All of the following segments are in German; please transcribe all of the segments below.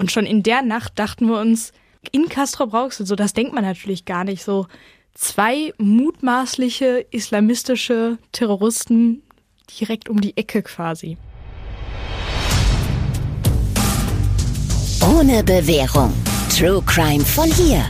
Und schon in der Nacht dachten wir uns, in Castro Brauxel, so das denkt man natürlich gar nicht, so zwei mutmaßliche islamistische Terroristen direkt um die Ecke quasi. Ohne Bewährung. True Crime von hier.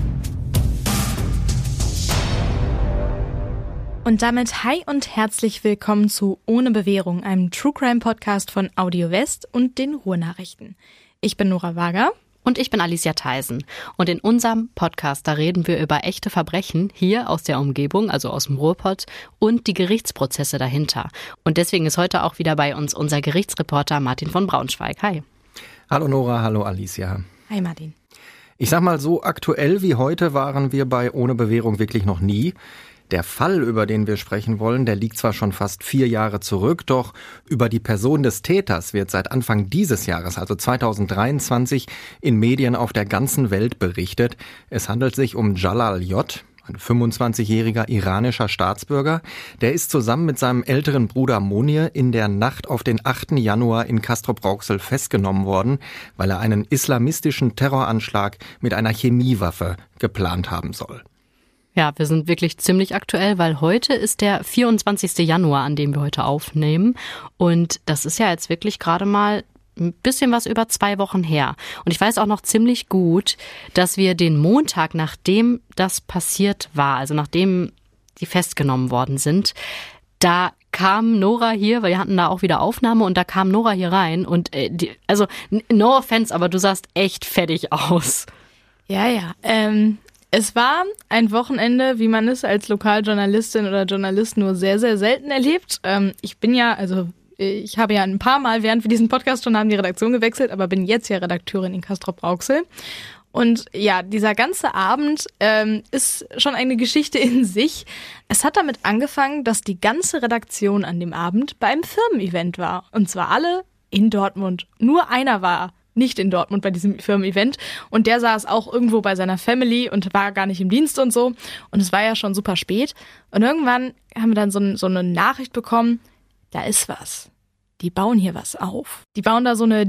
Und damit hi und herzlich willkommen zu Ohne Bewährung, einem True Crime Podcast von Audio West und den Ruhrnachrichten. Ich bin Nora Wager. Und ich bin Alicia Theisen. Und in unserem Podcast, da reden wir über echte Verbrechen hier aus der Umgebung, also aus dem Ruhrpott und die Gerichtsprozesse dahinter. Und deswegen ist heute auch wieder bei uns unser Gerichtsreporter Martin von Braunschweig. Hi. Hallo Nora, hallo Alicia. Hi Martin. Ich sag mal, so aktuell wie heute waren wir bei Ohne Bewährung wirklich noch nie. Der Fall, über den wir sprechen wollen, der liegt zwar schon fast vier Jahre zurück, doch über die Person des Täters wird seit Anfang dieses Jahres, also 2023, in Medien auf der ganzen Welt berichtet. Es handelt sich um Jalal J., ein 25-jähriger iranischer Staatsbürger, der ist zusammen mit seinem älteren Bruder Monir in der Nacht auf den 8. Januar in Castrop-Rauxel festgenommen worden, weil er einen islamistischen Terroranschlag mit einer Chemiewaffe geplant haben soll. Ja, wir sind wirklich ziemlich aktuell, weil heute ist der 24. Januar, an dem wir heute aufnehmen. Und das ist ja jetzt wirklich gerade mal ein bisschen was über zwei Wochen her. Und ich weiß auch noch ziemlich gut, dass wir den Montag, nachdem das passiert war, also nachdem die festgenommen worden sind, da kam Nora hier, weil wir hatten da auch wieder Aufnahme und da kam Nora hier rein und äh, die, also no offense, aber du sahst echt fertig aus. Ja, ja. Ähm, es war ein Wochenende, wie man es als Lokaljournalistin oder Journalist nur sehr, sehr selten erlebt. Ähm, ich bin ja, also ich habe ja ein paar Mal, während wir diesen Podcast schon haben, die Redaktion gewechselt, aber bin jetzt ja Redakteurin in Castrop-Rauxel. Und ja, dieser ganze Abend ähm, ist schon eine Geschichte in sich. Es hat damit angefangen, dass die ganze Redaktion an dem Abend beim Firmen-Event war. Und zwar alle in Dortmund. Nur einer war nicht in Dortmund bei diesem Firmen-Event. Und der saß auch irgendwo bei seiner Family und war gar nicht im Dienst und so. Und es war ja schon super spät. Und irgendwann haben wir dann so, so eine Nachricht bekommen, da ist was. Die bauen hier was auf. Die bauen da so eine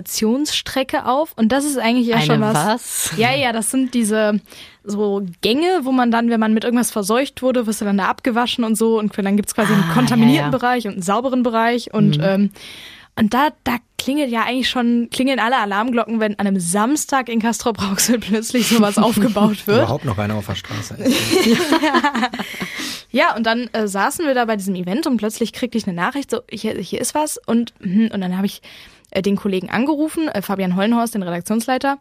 Dekontaminationsstrecke auf und das ist eigentlich ja eine schon was. was? Ja, ja, das sind diese so Gänge, wo man dann, wenn man mit irgendwas verseucht wurde, wirst du dann da abgewaschen und so und dann gibt's quasi einen Ah, kontaminierten ja, ja. Bereich und einen sauberen Bereich und Mhm. ähm, und da, da klingelt ja eigentlich schon, klingeln alle Alarmglocken, wenn an einem Samstag in Castrop-Rauxel plötzlich sowas aufgebaut wird. Überhaupt noch einer auf der Straße. ist. Ja, und dann äh, saßen wir da bei diesem Event und plötzlich kriegte ich eine Nachricht, so, hier, hier ist was. Und, hm, und dann habe ich äh, den Kollegen angerufen, äh, Fabian Hollenhorst, den Redaktionsleiter.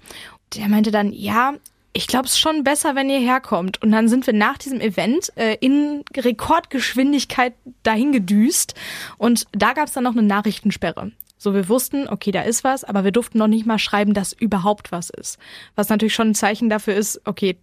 Der meinte dann, ja, ich glaube, es ist schon besser, wenn ihr herkommt. Und dann sind wir nach diesem Event äh, in Rekordgeschwindigkeit dahin gedüst. Und da gab es dann noch eine Nachrichtensperre. So, wir wussten, okay, da ist was, aber wir durften noch nicht mal schreiben, dass überhaupt was ist. Was natürlich schon ein Zeichen dafür ist, okay,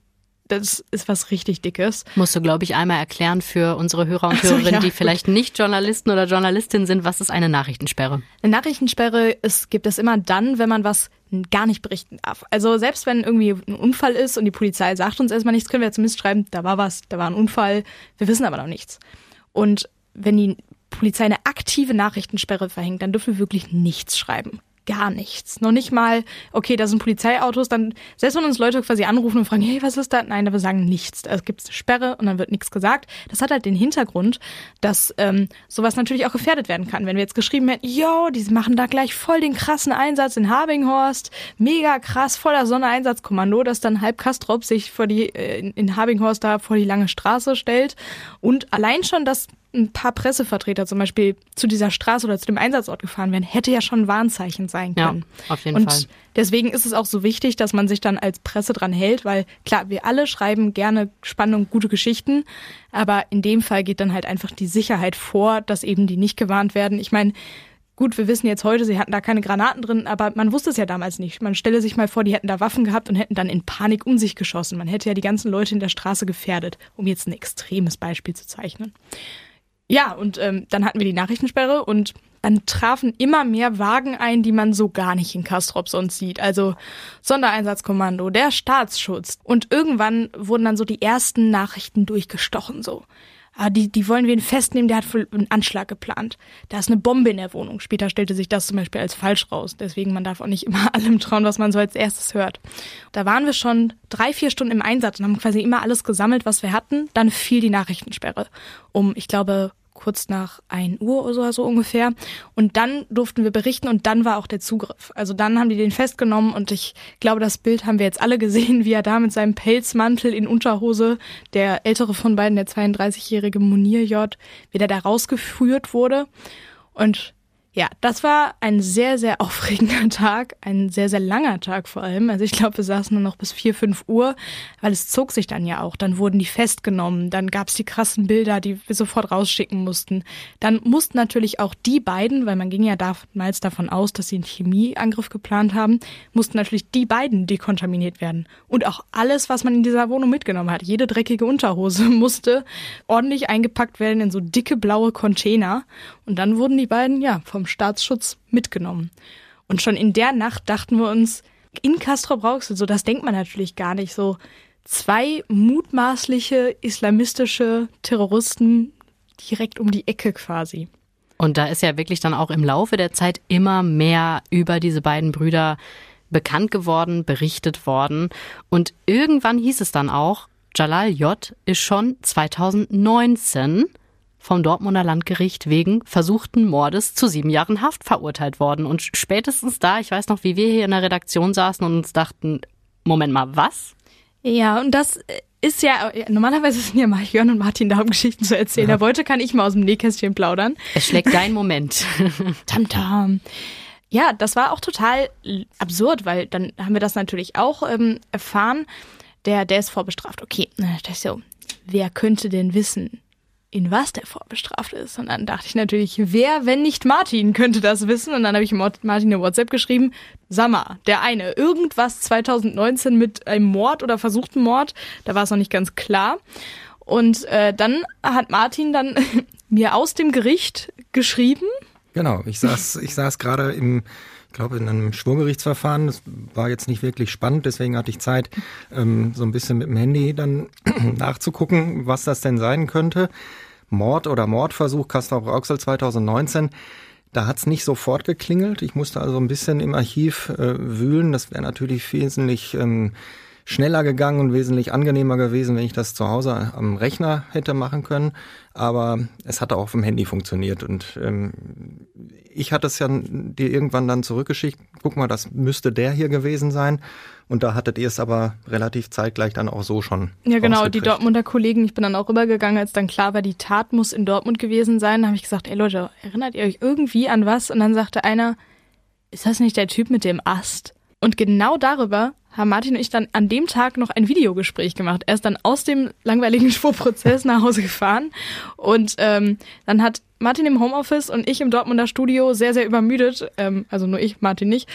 das ist was richtig Dickes. Musst du, glaube ich, einmal erklären für unsere Hörer und Ach so, Hörerinnen, ja, die gut. vielleicht nicht Journalisten oder Journalistinnen sind, was ist eine Nachrichtensperre? Eine Nachrichtensperre ist, gibt es immer dann, wenn man was gar nicht berichten darf. Also selbst wenn irgendwie ein Unfall ist und die Polizei sagt uns erstmal nichts, können wir zumindest schreiben, da war was, da war ein Unfall, wir wissen aber noch nichts. Und wenn die Polizei eine aktive Nachrichtensperre verhängt, dann dürfen wir wirklich nichts schreiben. Gar nichts. Noch nicht mal, okay, da sind Polizeiautos, dann, selbst wenn uns Leute quasi anrufen und fragen, hey, was ist da? Nein, wir sagen nichts. Es gibt eine Sperre und dann wird nichts gesagt. Das hat halt den Hintergrund, dass ähm, sowas natürlich auch gefährdet werden kann. Wenn wir jetzt geschrieben hätten, yo, die machen da gleich voll den krassen Einsatz in Habinghorst, mega krass, voller Sondereinsatzkommando, dass dann halb Kastrop sich vor die, äh, in- in Habinghorst da vor die lange Straße stellt. Und allein schon, dass ein paar Pressevertreter zum Beispiel zu dieser Straße oder zu dem Einsatzort gefahren wären, hätte ja schon ein Warnzeichen sein Ja, können. auf jeden und Fall. deswegen ist es auch so wichtig, dass man sich dann als Presse dran hält, weil klar, wir alle schreiben gerne spannende und gute Geschichten, aber in dem Fall geht dann halt einfach die Sicherheit vor, dass eben die nicht gewarnt werden. Ich meine, Gut, wir wissen jetzt heute, sie hatten da keine Granaten drin, aber man wusste es ja damals nicht. Man stelle sich mal vor, die hätten da Waffen gehabt und hätten dann in Panik um sich geschossen. Man hätte ja die ganzen Leute in der Straße gefährdet, um jetzt ein extremes Beispiel zu zeichnen. Ja, und ähm, dann hatten wir die Nachrichtensperre und dann trafen immer mehr Wagen ein, die man so gar nicht in Kastrop sonst sieht. Also Sondereinsatzkommando, der Staatsschutz. Und irgendwann wurden dann so die ersten Nachrichten durchgestochen so. Ah, die, die wollen wir ihn festnehmen, der hat einen Anschlag geplant. Da ist eine Bombe in der Wohnung. Später stellte sich das zum Beispiel als falsch raus. Deswegen, man darf auch nicht immer allem trauen, was man so als erstes hört. Da waren wir schon drei, vier Stunden im Einsatz und haben quasi immer alles gesammelt, was wir hatten. Dann fiel die Nachrichtensperre um, ich glaube, kurz nach 1 Uhr oder so, ungefähr. Und dann durften wir berichten und dann war auch der Zugriff. Also dann haben die den festgenommen und ich glaube, das Bild haben wir jetzt alle gesehen, wie er da mit seinem Pelzmantel in Unterhose, der ältere von beiden, der 32-jährige Munir J., wie der da rausgeführt wurde. Und ja, das war ein sehr, sehr aufregender Tag, ein sehr, sehr langer Tag vor allem. Also ich glaube, wir saßen nur noch bis vier, fünf Uhr, weil es zog sich dann ja auch. Dann wurden die festgenommen, dann gab's die krassen Bilder, die wir sofort rausschicken mussten. Dann mussten natürlich auch die beiden, weil man ging ja damals davon aus, dass sie einen Chemieangriff geplant haben, mussten natürlich die beiden dekontaminiert werden. Und auch alles, was man in dieser Wohnung mitgenommen hat, jede dreckige Unterhose musste ordentlich eingepackt werden in so dicke blaue Container. Und dann wurden die beiden, ja, vom Staatsschutz mitgenommen. Und schon in der Nacht dachten wir uns, in Castro Brauxel, so das denkt man natürlich gar nicht, so zwei mutmaßliche islamistische Terroristen direkt um die Ecke quasi. Und da ist ja wirklich dann auch im Laufe der Zeit immer mehr über diese beiden Brüder bekannt geworden, berichtet worden. Und irgendwann hieß es dann auch, Jalal J. ist schon 2019 vom Dortmunder Landgericht wegen versuchten Mordes zu sieben Jahren Haft verurteilt worden. Und spätestens da, ich weiß noch, wie wir hier in der Redaktion saßen und uns dachten, Moment mal, was? Ja, und das ist ja, normalerweise sind ja mal Jörn und Martin da, um Geschichten zu erzählen. Ja. Aber heute kann ich mal aus dem Nähkästchen plaudern. Es schlägt dein Moment. Tamtam. -tam. Ja, das war auch total absurd, weil dann haben wir das natürlich auch ähm, erfahren. Der, der ist vorbestraft. Okay, das ist so. Wer könnte denn wissen, in was der vorbestraft ist. Und dann dachte ich natürlich, wer, wenn nicht Martin, könnte das wissen? Und dann habe ich Martin eine WhatsApp geschrieben, Sammer, der eine, irgendwas 2019 mit einem Mord oder versuchten Mord, da war es noch nicht ganz klar. Und äh, dann hat Martin dann mir aus dem Gericht geschrieben. Genau, ich saß, ich saß gerade im, glaube, in einem Schwurgerichtsverfahren. Das war jetzt nicht wirklich spannend, deswegen hatte ich Zeit, ähm, so ein bisschen mit dem Handy dann nachzugucken, was das denn sein könnte. Mord oder Mordversuch Castrop-Rauxel 2019. Da hat's nicht sofort geklingelt. Ich musste also ein bisschen im Archiv äh, wühlen. Das wäre natürlich wesentlich ähm, schneller gegangen und wesentlich angenehmer gewesen, wenn ich das zu Hause am Rechner hätte machen können. Aber es hatte auch auf dem Handy funktioniert. Und ähm, ich hatte es ja dir irgendwann dann zurückgeschickt. Guck mal, das müsste der hier gewesen sein. Und da hattet ihr es aber relativ zeitgleich dann auch so schon. Ja, genau, die Dortmunder Kollegen, ich bin dann auch rübergegangen, als dann klar war, die Tat muss in Dortmund gewesen sein. Da habe ich gesagt, ey Leute, erinnert ihr euch irgendwie an was? Und dann sagte einer, ist das nicht der Typ mit dem Ast? Und genau darüber haben Martin und ich dann an dem Tag noch ein Videogespräch gemacht. Er ist dann aus dem langweiligen Schwurprozess nach Hause gefahren und ähm, dann hat Martin im Homeoffice und ich im Dortmunder Studio sehr, sehr übermüdet, ähm, also nur ich, Martin nicht,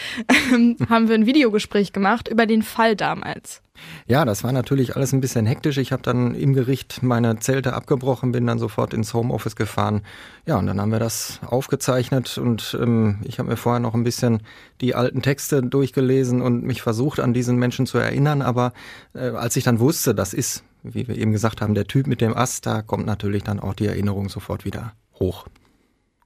ähm, haben wir ein Videogespräch gemacht über den Fall damals. Ja, das war natürlich alles ein bisschen hektisch. Ich habe dann im Gericht meine Zelte abgebrochen, bin dann sofort ins Homeoffice gefahren. Ja, und dann haben wir das aufgezeichnet und ähm, ich habe mir vorher noch ein bisschen die alten Texte durchgelesen und mich versucht, an diesen Menschen zu erinnern. Aber äh, als ich dann wusste, das ist, wie wir eben gesagt haben, der Typ mit dem Ast, da kommt natürlich dann auch die Erinnerung sofort wieder hoch.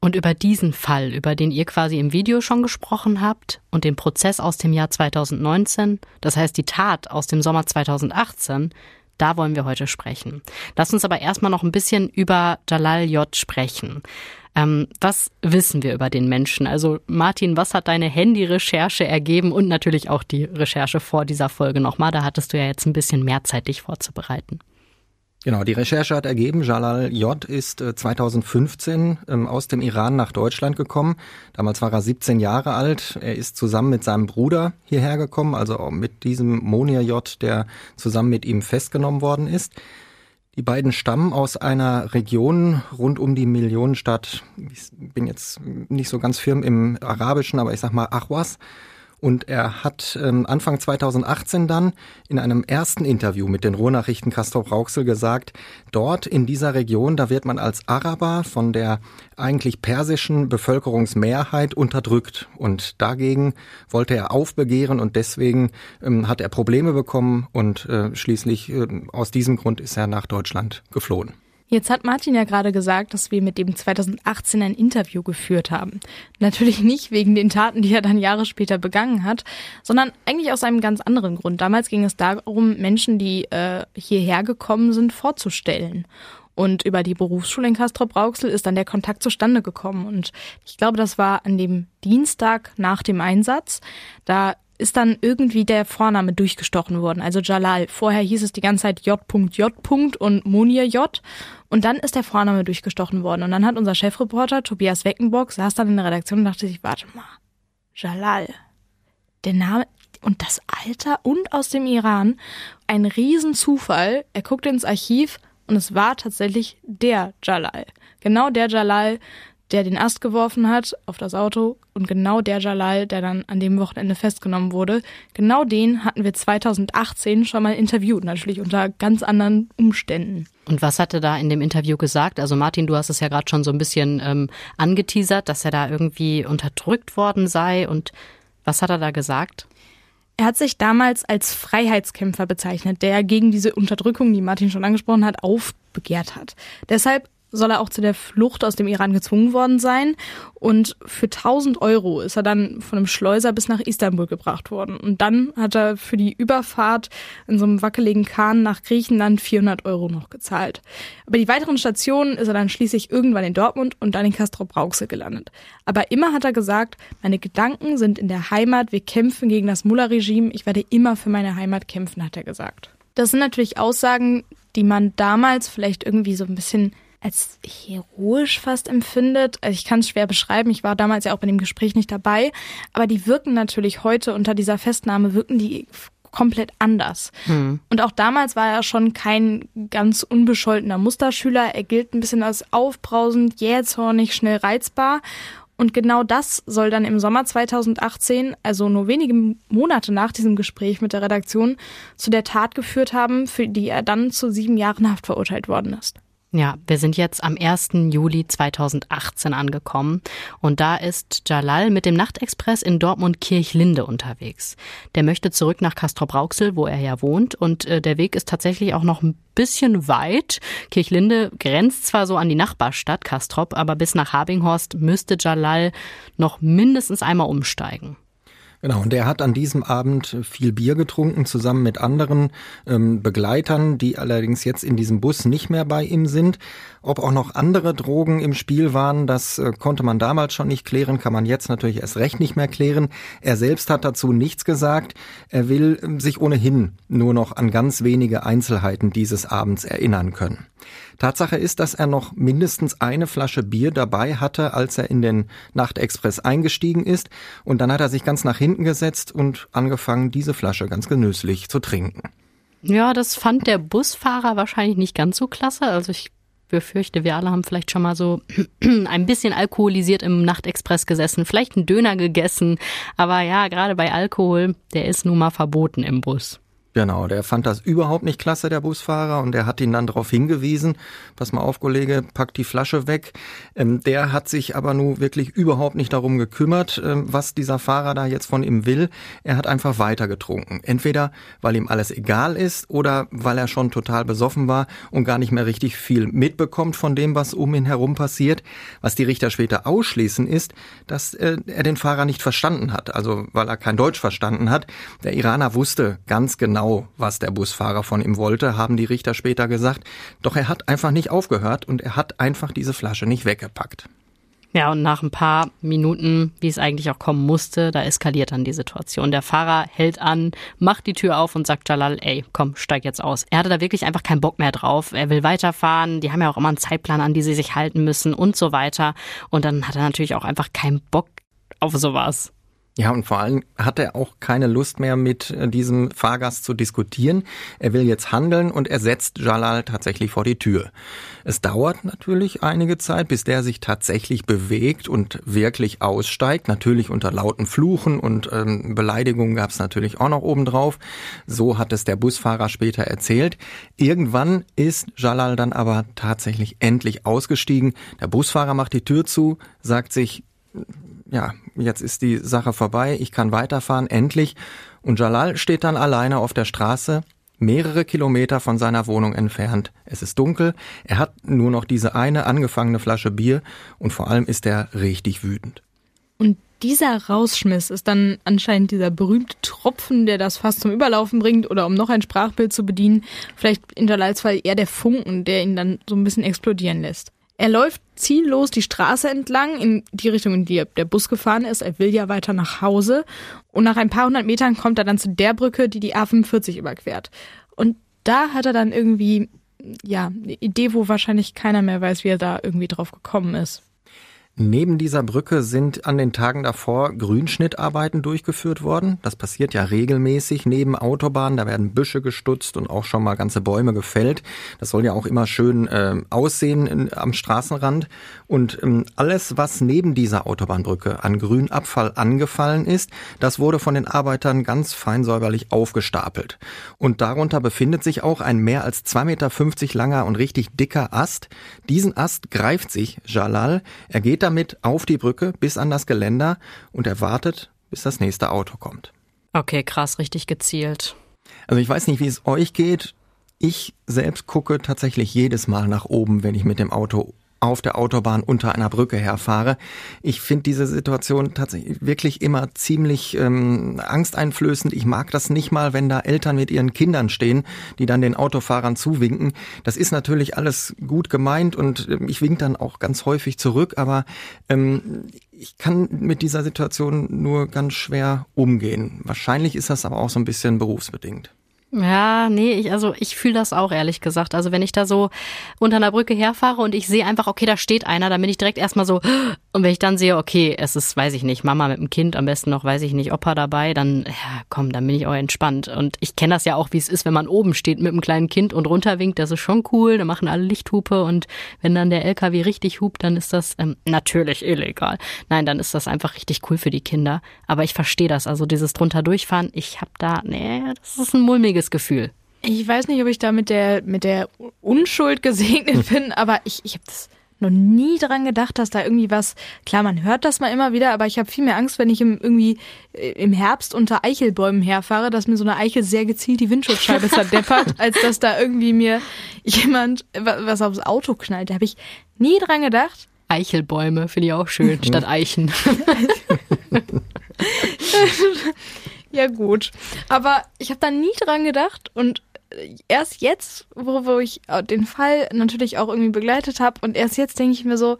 Und über diesen Fall, über den ihr quasi im Video schon gesprochen habt und den Prozess aus dem Jahr 2019, das heißt die Tat aus dem Sommer 2018, da wollen wir heute sprechen. Lass uns aber erstmal noch ein bisschen über Jalal J. sprechen. Ähm, was wissen wir über den Menschen? Also Martin, was hat deine Handy-Recherche ergeben und natürlich auch die Recherche vor dieser Folge nochmal? Da hattest du ja jetzt ein bisschen mehr Zeit, dich vorzubereiten. Genau, die Recherche hat ergeben, Jalal J. ist 2015 äh, ähm, aus dem Iran nach Deutschland gekommen. Damals war er 17 Jahre alt. Er ist zusammen mit seinem Bruder hierher gekommen, also mit diesem Monir J., der zusammen mit ihm festgenommen worden ist. Die beiden stammen aus einer Region rund um die Millionenstadt, ich bin jetzt nicht so ganz firm im Arabischen, aber ich sag mal Achwas. Und er hat ähm, Anfang 2018 dann in einem ersten Interview mit den Ruhrnachrichten Castor Rauxel gesagt, dort in dieser Region, da wird man als Araber von der eigentlich persischen Bevölkerungsmehrheit unterdrückt. Und dagegen wollte er aufbegehren und deswegen ähm, hat er Probleme bekommen und äh, schließlich äh, aus diesem Grund ist er nach Deutschland geflohen. Jetzt hat Martin ja gerade gesagt, dass wir mit dem 2018 ein Interview geführt haben. Natürlich nicht wegen den Taten, die er dann Jahre später begangen hat, sondern eigentlich aus einem ganz anderen Grund. Damals ging es darum, Menschen, die äh, hierher gekommen sind, vorzustellen. Und über die Berufsschule in Castrop-Rauxel ist dann der Kontakt zustande gekommen. Und ich glaube, das war an dem Dienstag nach dem Einsatz. Da ist dann irgendwie der Vorname durchgestochen worden, also Jalal. Vorher hieß es die ganze Zeit J.J. und Munir J. Und dann ist der Vorname durchgestochen worden. Und dann hat unser Chefreporter Tobias Weckenbock saß dann in der Redaktion und dachte sich, warte mal, Jalal, der Name und das Alter und aus dem Iran, ein Riesenzufall. Er guckte ins Archiv und es war tatsächlich der Jalal. Genau der Jalal, der den Ast geworfen hat auf das Auto und genau der Jalal, der dann an dem Wochenende festgenommen wurde, genau den hatten wir 2018 schon mal interviewt, natürlich unter ganz anderen Umständen. Und was hat er da in dem Interview gesagt? Also Martin, du hast es ja gerade schon so ein bisschen ähm, angeteasert, dass er da irgendwie unterdrückt worden sei. Und was hat er da gesagt? Er hat sich damals als Freiheitskämpfer bezeichnet, der gegen diese Unterdrückung, die Martin schon angesprochen hat, aufbegehrt hat. Deshalb soll er auch zu der Flucht aus dem Iran gezwungen worden sein. Und für 1000 Euro ist er dann von einem Schleuser bis nach Istanbul gebracht worden. Und dann hat er für die Überfahrt in so einem wackeligen Kahn nach Griechenland 400 Euro noch gezahlt. Aber die weiteren Stationen ist er dann schließlich irgendwann in Dortmund und dann in Castrop-Rauxel gelandet. Aber immer hat er gesagt, meine Gedanken sind in der Heimat, wir kämpfen gegen das Mullah-Regime, ich werde immer für meine Heimat kämpfen, hat er gesagt. Das sind natürlich Aussagen, die man damals vielleicht irgendwie so ein bisschen als heroisch fast empfindet. Also ich kann es schwer beschreiben. Ich war damals ja auch bei dem Gespräch nicht dabei. Aber die wirken natürlich heute unter dieser Festnahme, wirken die komplett anders. Hm. Und auch damals war er schon kein ganz unbescholtener Musterschüler. Er gilt ein bisschen als aufbrausend, jähzornig, schnell reizbar. Und genau das soll dann im Sommer 2018, also nur wenige Monate nach diesem Gespräch mit der Redaktion, zu der Tat geführt haben, für die er dann zu sieben Jahren Haft verurteilt worden ist. Ja, wir sind jetzt am 1. Juli 2018 angekommen und da ist Jalal mit dem Nachtexpress in Dortmund-Kirchlinde unterwegs. Der möchte zurück nach Castrop-Rauxel, wo er ja wohnt und äh, der Weg ist tatsächlich auch noch ein bisschen weit. Kirchlinde grenzt zwar so an die Nachbarstadt Castrop, aber bis nach Habinghorst müsste Jalal noch mindestens einmal umsteigen. Genau, und er hat an diesem Abend viel Bier getrunken, zusammen mit anderen ähm, Begleitern, die allerdings jetzt in diesem Bus nicht mehr bei ihm sind. Ob auch noch andere Drogen im Spiel waren, das äh, konnte man damals schon nicht klären, kann man jetzt natürlich erst recht nicht mehr klären. Er selbst hat dazu nichts gesagt. Er will äh, sich ohnehin nur noch an ganz wenige Einzelheiten dieses Abends erinnern können. Tatsache ist, dass er noch mindestens eine Flasche Bier dabei hatte, als er in den Nachtexpress eingestiegen ist. Und dann hat er sich ganz nach hinten gesetzt und angefangen, diese Flasche ganz genüsslich zu trinken. Ja, das fand der Busfahrer wahrscheinlich nicht ganz so klasse. Also ich befürchte, wir alle haben vielleicht schon mal so ein bisschen alkoholisiert im Nachtexpress gesessen, vielleicht einen Döner gegessen. Aber ja, gerade bei Alkohol, der ist nun mal verboten im Bus. Genau, der fand das überhaupt nicht klasse, der Busfahrer, und der hat ihn dann darauf hingewiesen, pass mal auf, Kollege, pack die Flasche weg. Ähm, der hat sich aber nun wirklich überhaupt nicht darum gekümmert, ähm, was dieser Fahrer da jetzt von ihm will. Er hat einfach weiter getrunken. Entweder, weil ihm alles egal ist oder weil er schon total besoffen war und gar nicht mehr richtig viel mitbekommt von dem, was um ihn herum passiert. Was die Richter später ausschließen, ist, dass äh, er den Fahrer nicht verstanden hat, also weil er kein Deutsch verstanden hat. Der Iraner wusste ganz genau, genau, was der Busfahrer von ihm wollte, haben die Richter später gesagt. Doch er hat einfach nicht aufgehört und er hat einfach diese Flasche nicht weggepackt. Ja, und nach ein paar Minuten, wie es eigentlich auch kommen musste, da eskaliert dann die Situation. Der Fahrer hält an, macht die Tür auf und sagt Jalal, ey, komm, steig jetzt aus. Er hatte da wirklich einfach keinen Bock mehr drauf. Er will weiterfahren. Die haben ja auch immer einen Zeitplan, an die sie sich halten müssen und so weiter. Und dann hat er natürlich auch einfach keinen Bock auf sowas. Ja, und vor allem hat er auch keine Lust mehr mit äh, diesem Fahrgast zu diskutieren. Er will jetzt handeln und er setzt Jalal tatsächlich vor die Tür. Es dauert natürlich einige Zeit, bis der sich tatsächlich bewegt und wirklich aussteigt. Natürlich unter lauten Fluchen und ähm, Beleidigungen gab es natürlich auch noch obendrauf. So hat es der Busfahrer später erzählt. Irgendwann ist Jalal dann aber tatsächlich endlich ausgestiegen. Der Busfahrer macht die Tür zu, sagt sich, ja, jetzt ist die Sache vorbei, ich kann weiterfahren, endlich. Und Jalal steht dann alleine auf der Straße mehrere Kilometer von seiner Wohnung entfernt. Es ist dunkel, er hat nur noch diese eine angefangene Flasche Bier und vor allem ist er richtig wütend. Und dieser Rausschmiss ist dann anscheinend dieser berühmte Tropfen, der das fast zum Überlaufen bringt oder um noch ein Sprachbild zu bedienen, vielleicht in der Leitsfall eher der Funken, der ihn dann so ein bisschen explodieren lässt. Er läuft ziellos die Straße entlang in die Richtung, in die der Bus gefahren ist. Er will ja weiter nach Hause. Und nach ein paar hundert Metern kommt er dann zu der Brücke, die die A45 überquert. Und da hat er dann irgendwie, ja, eine Idee, wo wahrscheinlich keiner mehr weiß, wie er da irgendwie drauf gekommen ist. Neben dieser Brücke sind an den Tagen davor Grünschnittarbeiten durchgeführt worden. Das passiert ja regelmäßig neben Autobahnen. Da werden Büsche gestutzt und auch schon mal ganze Bäume gefällt. Das soll ja auch immer schön äh, aussehen in, am Straßenrand. Und ähm, alles, was neben dieser Autobahnbrücke an Grünabfall angefallen ist, das wurde von den Arbeitern ganz feinsäuberlich aufgestapelt. Und darunter befindet sich auch ein mehr als 2,50 Meter langer und richtig dicker Ast. Diesen Ast greift sich Jalal. Er geht damit auf die Brücke bis an das Geländer und er wartet, bis das nächste Auto kommt. Okay, krass, richtig gezielt. Also ich weiß nicht, wie es euch geht. Ich selbst gucke tatsächlich jedes Mal nach oben, wenn ich mit dem Auto auf der Autobahn unter einer Brücke herfahre. Ich finde diese Situation tatsächlich wirklich immer ziemlich ähm, angsteinflößend. Ich mag das nicht mal, wenn da Eltern mit ihren Kindern stehen, die dann den Autofahrern zuwinken. Das ist natürlich alles gut gemeint und äh, ich wink dann auch ganz häufig zurück, aber ähm, ich kann mit dieser Situation nur ganz schwer umgehen. Wahrscheinlich ist das aber auch so ein bisschen berufsbedingt. Ja, nee, ich, also ich fühle das auch ehrlich gesagt. Also wenn ich da so unter einer Brücke herfahre und ich sehe einfach, okay, da steht einer, dann bin ich direkt erstmal so, und wenn ich dann sehe, okay, es ist, weiß ich nicht, Mama mit dem Kind, am besten noch, weiß ich nicht, Opa dabei, dann, ja, komm, dann bin ich auch entspannt. Und ich kenne das ja auch, wie es ist, wenn man oben steht mit einem kleinen Kind und runterwinkt, das ist schon cool, da machen alle Lichthupe und wenn dann der LKW richtig hupt, dann ist das ähm, natürlich illegal. Nein, dann ist das einfach richtig cool für die Kinder. Aber ich verstehe das, also dieses drunter durchfahren, ich hab da, nee, das ist ein mulmiges mulmiges Gefühl. Ich weiß nicht, ob ich da mit der, mit der Unschuld gesegnet bin, aber ich, ich habe das noch nie dran gedacht, dass da irgendwie was, klar, man hört das mal immer wieder, aber ich habe viel mehr Angst, wenn ich im, irgendwie äh, im Herbst unter Eichelbäumen herfahre, dass mir so eine Eichel sehr gezielt die Windschutzscheibe zerdeppert, als dass da irgendwie mir jemand was aufs Auto knallt. Da habe ich nie dran gedacht. Eichelbäume finde ich auch schön, statt Eichen. Ja, gut. Aber ich habe da nie dran gedacht und erst jetzt, wo, wo ich den Fall natürlich auch irgendwie begleitet habe und erst jetzt denke ich mir so,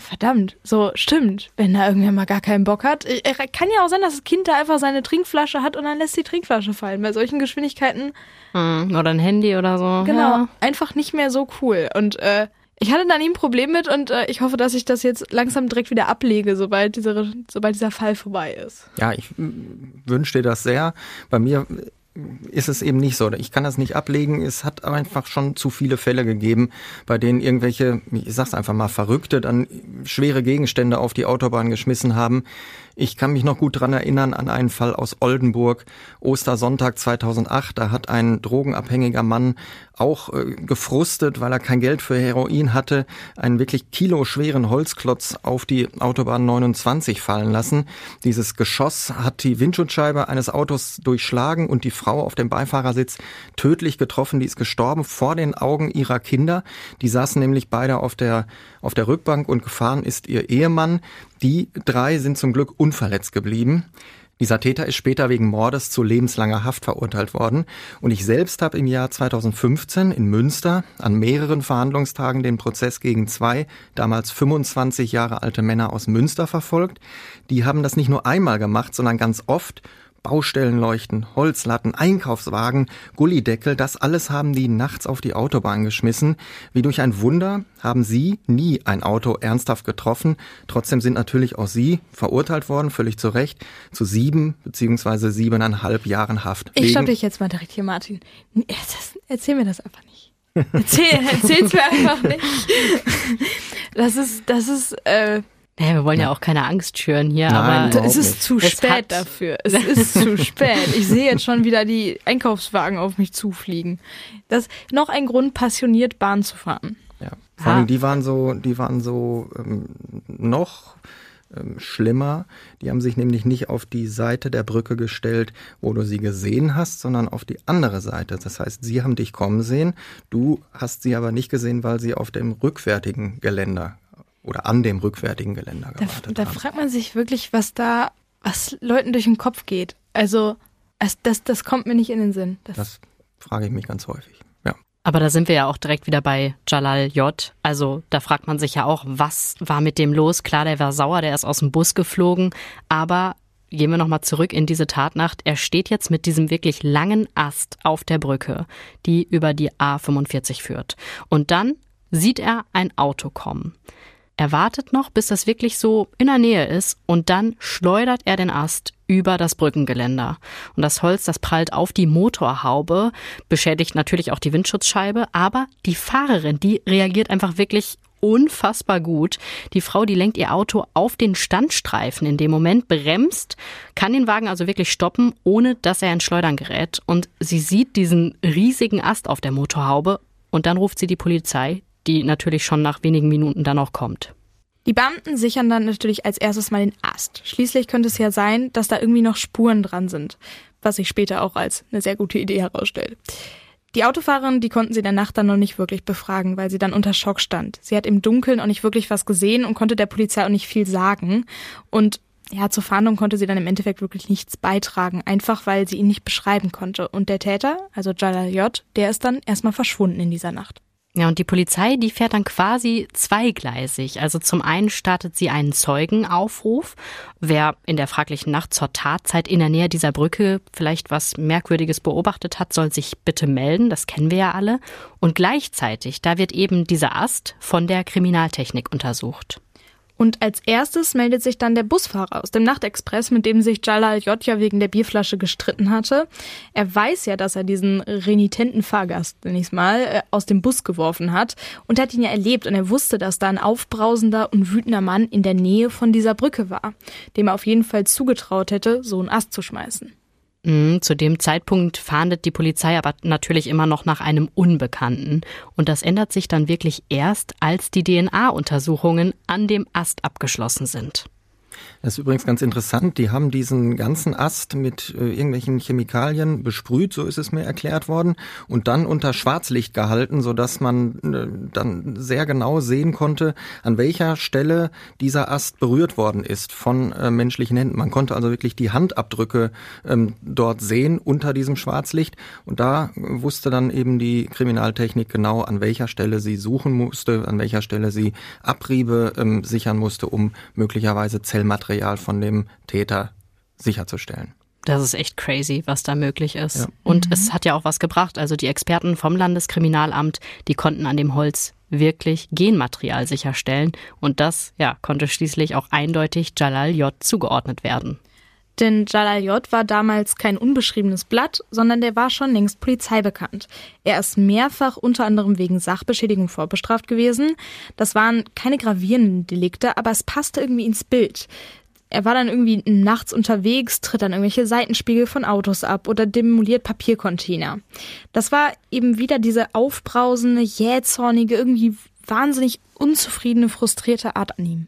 verdammt, so stimmt, wenn da irgendwer mal gar keinen Bock hat. Kann ja auch sein, dass das Kind da einfach seine Trinkflasche hat und dann lässt die Trinkflasche fallen. Bei solchen Geschwindigkeiten. Hm, oder ein Handy oder so. Genau, ja. einfach nicht mehr so cool. Und äh, ich hatte da nie ein Problem mit und äh, ich hoffe, dass ich das jetzt langsam direkt wieder ablege, sobald, diese, sobald dieser Fall vorbei ist. Ja, ich wünsche dir das sehr. Bei mir ist es eben nicht so. Ich kann das nicht ablegen. Es hat einfach schon zu viele Fälle gegeben, bei denen irgendwelche, ich sag's einfach mal, Verrückte dann schwere Gegenstände auf die Autobahn geschmissen haben. Ich kann mich noch gut dran erinnern an einen Fall aus Oldenburg, Ostersonntag 2008. Da hat ein drogenabhängiger Mann auch äh, gefrustet, weil er kein Geld für Heroin hatte, einen wirklich kiloschweren Holzklotz auf die Autobahn 29 fallen lassen. Dieses Geschoss hat die Windschutzscheibe eines Autos durchschlagen und die Frau auf dem Beifahrersitz tödlich getroffen. Die ist gestorben vor den Augen ihrer Kinder. Die saßen nämlich beide auf der, auf der Rückbank und gefahren ist ihr Ehemann. Die drei sind zum Glück unverletzt geblieben. Dieser Täter ist später wegen Mordes zu lebenslanger Haft verurteilt worden. Und ich selbst habe im Jahr 2015 in Münster an mehreren Verhandlungstagen den Prozess gegen zwei damals 25 Jahre alte Männer aus Münster verfolgt. Die haben das nicht nur einmal gemacht, sondern ganz oft Baustellenleuchten, Holzlatten, Einkaufswagen, Gullideckel, das alles haben die nachts auf die Autobahn geschmissen. Wie durch ein Wunder haben sie nie ein Auto ernsthaft getroffen. Trotzdem sind natürlich auch sie verurteilt worden, völlig zu Recht, zu sieben beziehungsweise siebeneinhalb Jahren Haft. Ich stopp dich jetzt mal direkt hier, Martin. Erzähl mir das einfach nicht. Erzähl, erzähl's mir einfach nicht. Das ist, das ist, äh, naja, wir wollen ja. ja auch keine Angst schüren hier, Nein, aber es ist zu es spät dafür. Es ist zu spät. Ich sehe jetzt schon wieder die Einkaufswagen auf mich zufliegen. Das ist noch ein Grund, passioniert Bahn zu fahren. Ja. Vor allem, die waren so, die waren so ähm, noch ähm, schlimmer. Die haben sich nämlich nicht auf die Seite der Brücke gestellt, wo du sie gesehen hast, sondern auf die andere Seite. Das heißt, sie haben dich kommen sehen, du hast sie aber nicht gesehen, weil sie auf dem rückwärtigen Geländer oder an dem rückwärtigen Geländer gewartet da, da haben. Da fragt man sich wirklich, was da, was Leuten durch den Kopf geht. Also, das, das, das kommt mir nicht in den Sinn. Das, das frage ich mich ganz häufig. Ja. Aber da sind wir ja auch direkt wieder bei Jalal J. Also da fragt man sich ja auch, was war mit dem los? Klar, der war sauer, der ist aus dem Bus geflogen, aber gehen wir nochmal zurück in diese Tatnacht. Er steht jetzt mit diesem wirklich langen Ast auf der Brücke, die über die A45 führt. Und dann sieht er ein Auto kommen. Er wartet noch, bis das wirklich so in der Nähe ist und dann schleudert er den Ast über das Brückengeländer. Und das Holz, das prallt auf die Motorhaube, beschädigt natürlich auch die Windschutzscheibe, aber die Fahrerin, die reagiert einfach wirklich unfassbar gut. Die Frau, die lenkt ihr Auto auf den Standstreifen in dem Moment, bremst, kann den Wagen also wirklich stoppen, ohne dass er in Schleudern gerät. Und sie sieht diesen riesigen Ast auf der Motorhaube und dann ruft sie die Polizei, die natürlich schon nach wenigen Minuten dann auch kommt. Die Beamten sichern dann natürlich als erstes mal den Ast. Schließlich könnte es ja sein, dass da irgendwie noch Spuren dran sind, was sich später auch als eine sehr gute Idee herausstellt. Die Autofahrerin, die konnten sie der Nacht dann noch nicht wirklich befragen, weil sie dann unter Schock stand. Sie hat im Dunkeln auch nicht wirklich was gesehen und konnte der Polizei auch nicht viel sagen. Und ja, zur Fahndung konnte sie dann im Endeffekt wirklich nichts beitragen, einfach weil sie ihn nicht beschreiben konnte. Und der Täter, also Jalal J., der ist dann erstmal verschwunden in dieser Nacht. Ja, und die Polizei, die fährt dann quasi zweigleisig. Also zum einen startet sie einen Zeugenaufruf. Wer in der fraglichen Nacht zur Tatzeit in der Nähe dieser Brücke vielleicht was Merkwürdiges beobachtet hat, soll sich bitte melden. Das kennen wir ja alle. Und gleichzeitig, da wird eben dieser Ast von der Kriminaltechnik untersucht. Und als erstes meldet sich dann der Busfahrer aus dem Nachtexpress, mit dem sich Jalal J. ja wegen der Bierflasche gestritten hatte. Er weiß ja, dass er diesen renitenten Fahrgast, nenn ich's mal, äh, aus dem Bus geworfen hat. Und hat ihn ja erlebt und er wusste, dass da ein aufbrausender und wütender Mann in der Nähe von dieser Brücke war, dem er auf jeden Fall zugetraut hätte, so einen Ast zu schmeißen. Mhm, zu dem Zeitpunkt fahndet die Polizei aber natürlich immer noch nach einem Unbekannten. Und das ändert sich dann wirklich erst, als die DNA-Untersuchungen an dem Ast abgeschlossen sind. Das ist übrigens ganz interessant. Die haben diesen ganzen Ast mit äh, irgendwelchen Chemikalien besprüht, so ist es mir erklärt worden, und dann unter Schwarzlicht gehalten, sodass man äh, dann sehr genau sehen konnte, an welcher Stelle dieser Ast berührt worden ist von äh, menschlichen Händen. Man konnte also wirklich die Handabdrücke ähm, dort sehen unter diesem Schwarzlicht. Und da wusste dann eben die Kriminaltechnik genau, an welcher Stelle sie suchen musste, an welcher Stelle sie Abriebe ähm, sichern musste, um möglicherweise Zellmaterial Material von dem Täter sicherzustellen. Das ist echt crazy, was da möglich ist. Ja. Und mhm. es hat ja auch was gebracht. Also die Experten vom Landeskriminalamt, die konnten an dem Holz wirklich Genmaterial sicherstellen. Und das, ja, konnte schließlich auch eindeutig Jalal J. zugeordnet werden. Denn Jalal J. war damals kein unbeschriebenes Blatt, sondern der war schon längst Polizei bekannt. Er ist mehrfach unter anderem wegen Sachbeschädigung vorbestraft gewesen. Das waren keine gravierenden Delikte, aber es passte irgendwie ins Bild. Er war dann irgendwie nachts unterwegs, tritt dann irgendwelche Seitenspiegel von Autos ab oder demoliert Papiercontainer. Das war eben wieder diese aufbrausende, jähzornige, irgendwie wahnsinnig unzufriedene, frustrierte Art an ihm.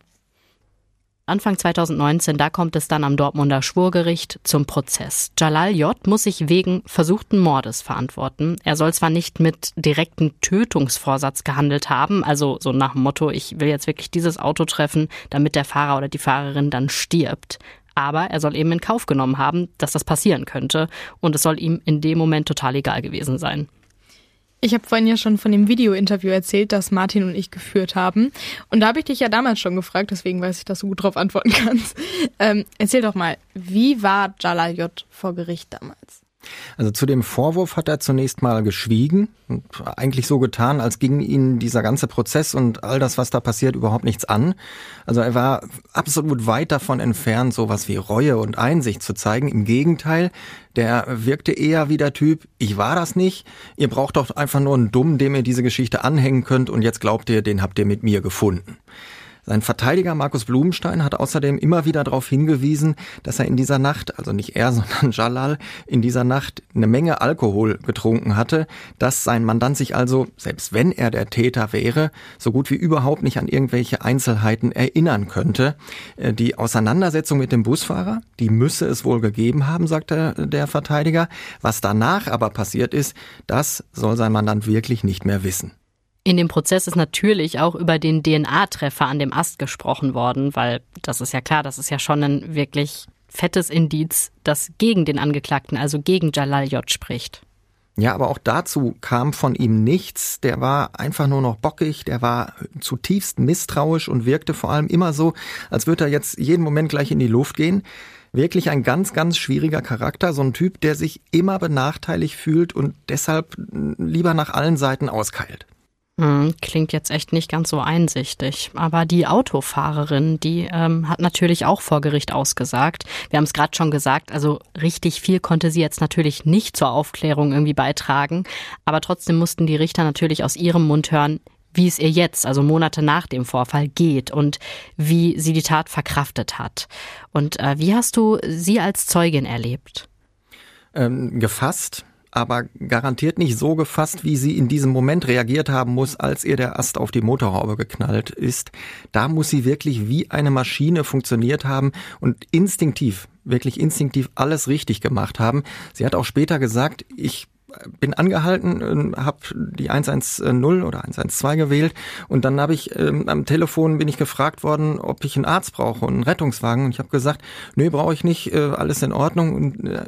Anfang 2019, da kommt es dann am Dortmunder Schwurgericht zum Prozess. Jalal J. muss sich wegen versuchten Mordes verantworten. Er soll zwar nicht mit direktem Tötungsvorsatz gehandelt haben, also so nach dem Motto, ich will jetzt wirklich dieses Auto treffen, damit der Fahrer oder die Fahrerin dann stirbt. Aber er soll eben in Kauf genommen haben, dass das passieren könnte. Und es soll ihm in dem Moment total egal gewesen sein. Ich habe vorhin ja schon von dem Video-Interview erzählt, das Martin und ich geführt haben. Und da habe ich dich ja damals schon gefragt, deswegen weiß ich, dass du gut drauf antworten kannst. Ähm, erzähl doch mal, wie war Jalal J. vor Gericht damals? Also zu dem Vorwurf hat er zunächst mal geschwiegen und eigentlich so getan, als ging ihn dieser ganze Prozess und all das, was da passiert, überhaupt nichts an. Also er war absolut weit davon entfernt, sowas wie Reue und Einsicht zu zeigen. Im Gegenteil, der wirkte eher wie der Typ, ich war das nicht, ihr braucht doch einfach nur einen Dummen, dem ihr diese Geschichte anhängen könnt und jetzt glaubt ihr, den habt ihr mit mir gefunden. Sein Verteidiger Markus Blumenstein hat außerdem immer wieder darauf hingewiesen, dass er in dieser Nacht, also nicht er, sondern Jalal, in dieser Nacht eine Menge Alkohol getrunken hatte, dass sein Mandant sich also, selbst wenn er der Täter wäre, so gut wie überhaupt nicht an irgendwelche Einzelheiten erinnern könnte. Äh, die Auseinandersetzung mit dem Busfahrer, die müsse es wohl gegeben haben, sagte der Verteidiger. Was danach aber passiert ist, das soll sein Mandant wirklich nicht mehr wissen. In dem Prozess ist natürlich auch über den DNA-Treffer an dem Ast gesprochen worden, weil das ist ja klar, das ist ja schon ein wirklich fettes Indiz, das gegen den Angeklagten, also gegen Jalal J. spricht. Ja, aber auch dazu kam von ihm nichts. Der war einfach nur noch bockig, der war zutiefst misstrauisch und wirkte vor allem immer so, als würde er jetzt jeden Moment gleich in die Luft gehen. Wirklich ein ganz, ganz schwieriger Charakter, so ein Typ, der sich immer benachteiligt fühlt und deshalb lieber nach allen Seiten auskeilt. Hm, klingt jetzt echt nicht ganz so einsichtig. Aber die Autofahrerin, die ähm, hat natürlich auch vor Gericht ausgesagt. Wir haben es gerade schon gesagt, also richtig viel konnte sie jetzt natürlich nicht zur Aufklärung irgendwie beitragen. Aber trotzdem mussten die Richter natürlich aus ihrem Mund hören, wie es ihr jetzt, also Monate nach dem Vorfall, geht und wie sie die Tat verkraftet hat. Und äh, wie hast du sie als Zeugin erlebt? Ähm, gefasst aber garantiert nicht so gefasst, wie sie in diesem Moment reagiert haben muss, als ihr der Ast auf die Motorhaube geknallt ist. Da muss sie wirklich wie eine Maschine funktioniert haben und instinktiv, wirklich instinktiv alles richtig gemacht haben. Sie hat auch später gesagt, ich bin angehalten, habe die 110 oder 112 gewählt und dann habe ich ähm, am Telefon bin ich gefragt worden, ob ich einen Arzt brauche und einen Rettungswagen und ich habe gesagt, nö, brauche ich nicht, äh, alles in Ordnung und äh,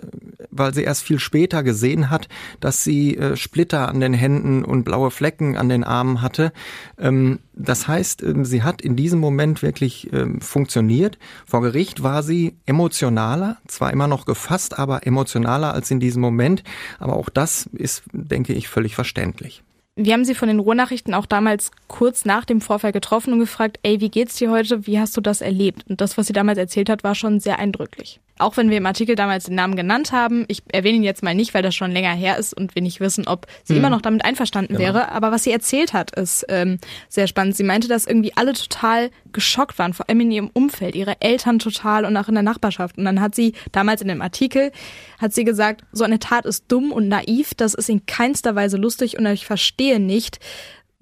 weil sie erst viel später gesehen hat, dass sie äh, Splitter an den Händen und blaue Flecken an den Armen hatte. Ähm, das heißt, ähm, sie hat in diesem Moment wirklich ähm, funktioniert. Vor Gericht war sie emotionaler, zwar immer noch gefasst, aber emotionaler als in diesem Moment. Aber auch das ist, denke ich, völlig verständlich. Wir haben sie von den Ruhrnachrichten auch damals kurz nach dem Vorfall getroffen und gefragt, ey, wie geht's dir heute? Wie hast du das erlebt? Und das, was sie damals erzählt hat, war schon sehr eindrücklich. Auch wenn wir im Artikel damals den Namen genannt haben, ich erwähne ihn jetzt mal nicht, weil das schon länger her ist und wir nicht wissen, ob sie hm. immer noch damit einverstanden genau. wäre. Aber was sie erzählt hat, ist ähm, sehr spannend. Sie meinte, dass irgendwie alle total geschockt waren, vor allem in ihrem Umfeld, ihre Eltern total und auch in der Nachbarschaft. Und dann hat sie damals in dem Artikel, hat sie gesagt, so eine Tat ist dumm und naiv, das ist in keinster Weise lustig und ich verstehe nicht,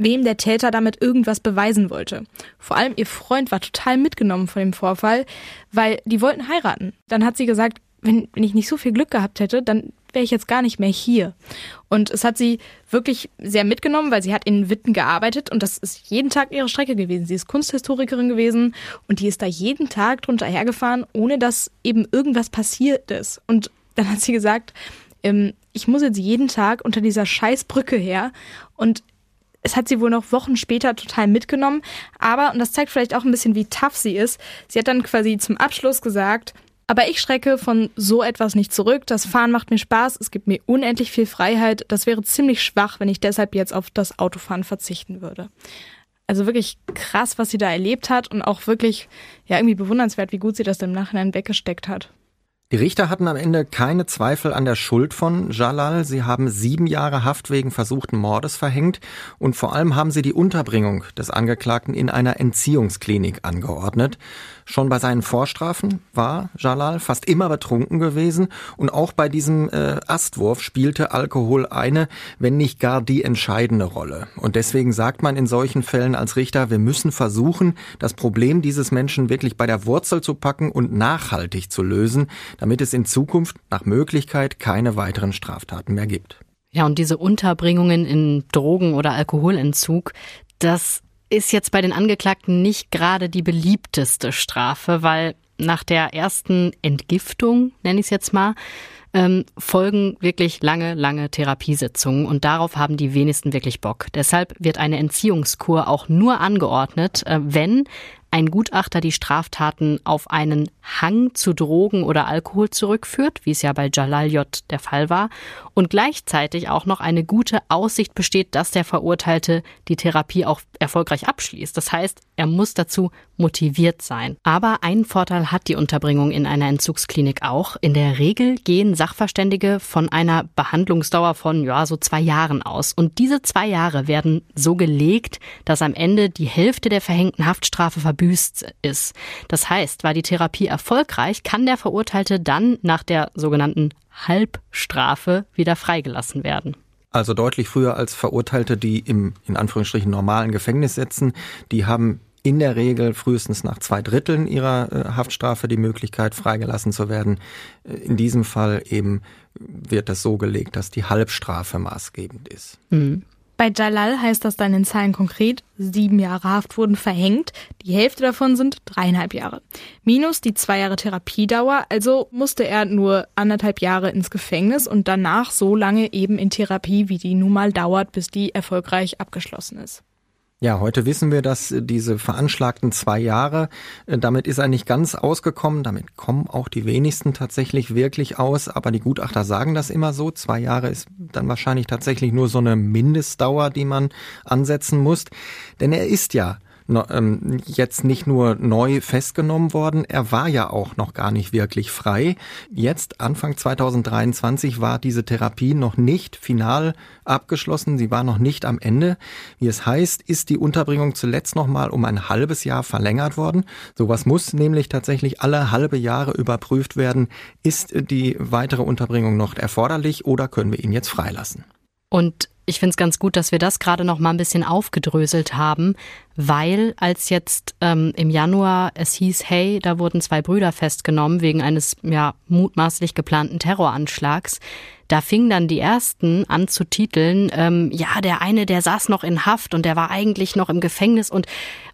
wem der Täter damit irgendwas beweisen wollte. Vor allem ihr Freund war total mitgenommen von dem Vorfall, weil die wollten heiraten. Dann hat sie gesagt, wenn, wenn ich nicht so viel Glück gehabt hätte, dann wäre ich jetzt gar nicht mehr hier. Und es hat sie wirklich sehr mitgenommen, weil sie hat in Witten gearbeitet und das ist jeden Tag ihre Strecke gewesen. Sie ist Kunsthistorikerin gewesen und die ist da jeden Tag drunter hergefahren, ohne dass eben irgendwas passiert ist. Und dann hat sie gesagt, ähm, ich muss jetzt jeden Tag unter dieser Scheißbrücke her und es hat sie wohl noch Wochen später total mitgenommen. Aber, und das zeigt vielleicht auch ein bisschen, wie tough sie ist, sie hat dann quasi zum Abschluss gesagt, aber ich schrecke von so etwas nicht zurück. Das Fahren macht mir Spaß, es gibt mir unendlich viel Freiheit. Das wäre ziemlich schwach, wenn ich deshalb jetzt auf das Autofahren verzichten würde. Also wirklich krass, was sie da erlebt hat und auch wirklich, ja, irgendwie bewundernswert, wie gut sie das im Nachhinein weggesteckt hat. Die Richter hatten am Ende keine Zweifel an der Schuld von Jalal. Sie haben sieben Jahre Haft wegen versuchten Mordes verhängt und vor allem haben sie die Unterbringung des Angeklagten in einer Entziehungsklinik angeordnet. Schon bei seinen Vorstrafen war Jalal fast immer betrunken gewesen und auch bei diesem äh, Astwurf spielte Alkohol eine, wenn nicht gar die entscheidende Rolle. Und deswegen sagt man in solchen Fällen als Richter, wir müssen versuchen, das Problem dieses Menschen wirklich bei der Wurzel zu packen und nachhaltig zu lösen, damit es in Zukunft nach Möglichkeit keine weiteren Straftaten mehr gibt. Ja, und diese Unterbringungen in Drogen- oder Alkoholentzug, das ist jetzt bei den Angeklagten nicht gerade die beliebteste Strafe, weil nach der ersten Entgiftung, nenne ich es jetzt mal, ähm, folgen wirklich lange, lange Therapiesitzungen und darauf haben die wenigsten wirklich Bock. Deshalb wird eine Entziehungskur auch nur angeordnet, äh, wenn ein Gutachter die Straftaten auf einen Hang zu Drogen oder Alkohol zurückführt, wie es ja bei Jalal J. der Fall war, und gleichzeitig auch noch eine gute Aussicht besteht, dass der Verurteilte die Therapie auch erfolgreich abschließt. Das heißt, er muss dazu motiviert sein. Aber einen Vorteil hat die Unterbringung in einer Entzugsklinik auch. In der Regel gehen Sachverständige von einer Behandlungsdauer von ja so zwei Jahren aus. Und diese zwei Jahre werden so gelegt, dass am Ende die Hälfte der verhängten Haftstrafe gebüßt ist. Das heißt, war die Therapie erfolgreich, kann der Verurteilte dann nach der sogenannten Halbstrafe wieder freigelassen werden. Also deutlich früher als Verurteilte, die im in Anführungsstrichen normalen Gefängnis sitzen, die haben in der Regel frühestens nach zwei Dritteln ihrer äh, Haftstrafe die Möglichkeit, freigelassen zu werden. Äh, in diesem Fall eben wird das so gelegt, dass die Halbstrafe maßgebend ist. Mhm. Bei Jalal heißt das dann in Zahlen konkret, sieben Jahre Haft wurden verhängt, die Hälfte davon sind dreieinhalb Jahre. Minus die zwei Jahre Therapiedauer, also musste er nur anderthalb Jahre ins Gefängnis und danach so lange eben in Therapie, wie die nun mal dauert, bis die erfolgreich abgeschlossen ist. Ja, heute wissen wir, dass diese veranschlagten zwei Jahre, äh, damit ist er nicht ganz ausgekommen. Damit kommen auch die wenigsten tatsächlich wirklich aus. Aber die Gutachter sagen das immer so. Zwei Jahre ist dann wahrscheinlich tatsächlich nur so eine Mindestdauer, die man ansetzen muss. Denn er ist ja jetzt nicht nur neu festgenommen worden, er war ja auch noch gar nicht wirklich frei. Jetzt, Anfang 2023, war diese Therapie noch nicht final abgeschlossen, sie war noch nicht am Ende. Wie es heißt, ist die Unterbringung zuletzt noch mal um ein halbes Jahr verlängert worden. Sowas muss nämlich tatsächlich alle halbe Jahre überprüft werden. Ist die weitere Unterbringung noch erforderlich oder können wir ihn jetzt freilassen? Und ich finde es ganz gut, dass wir das gerade noch mal ein bisschen aufgedröselt haben, weil als jetzt ähm, im Januar es hieß, hey, da wurden zwei Brüder festgenommen wegen eines ja mutmaßlich geplanten Terroranschlags, da fingen dann die ersten an zu titeln, ähm, ja, der eine, der saß noch in Haft und der war eigentlich noch im Gefängnis und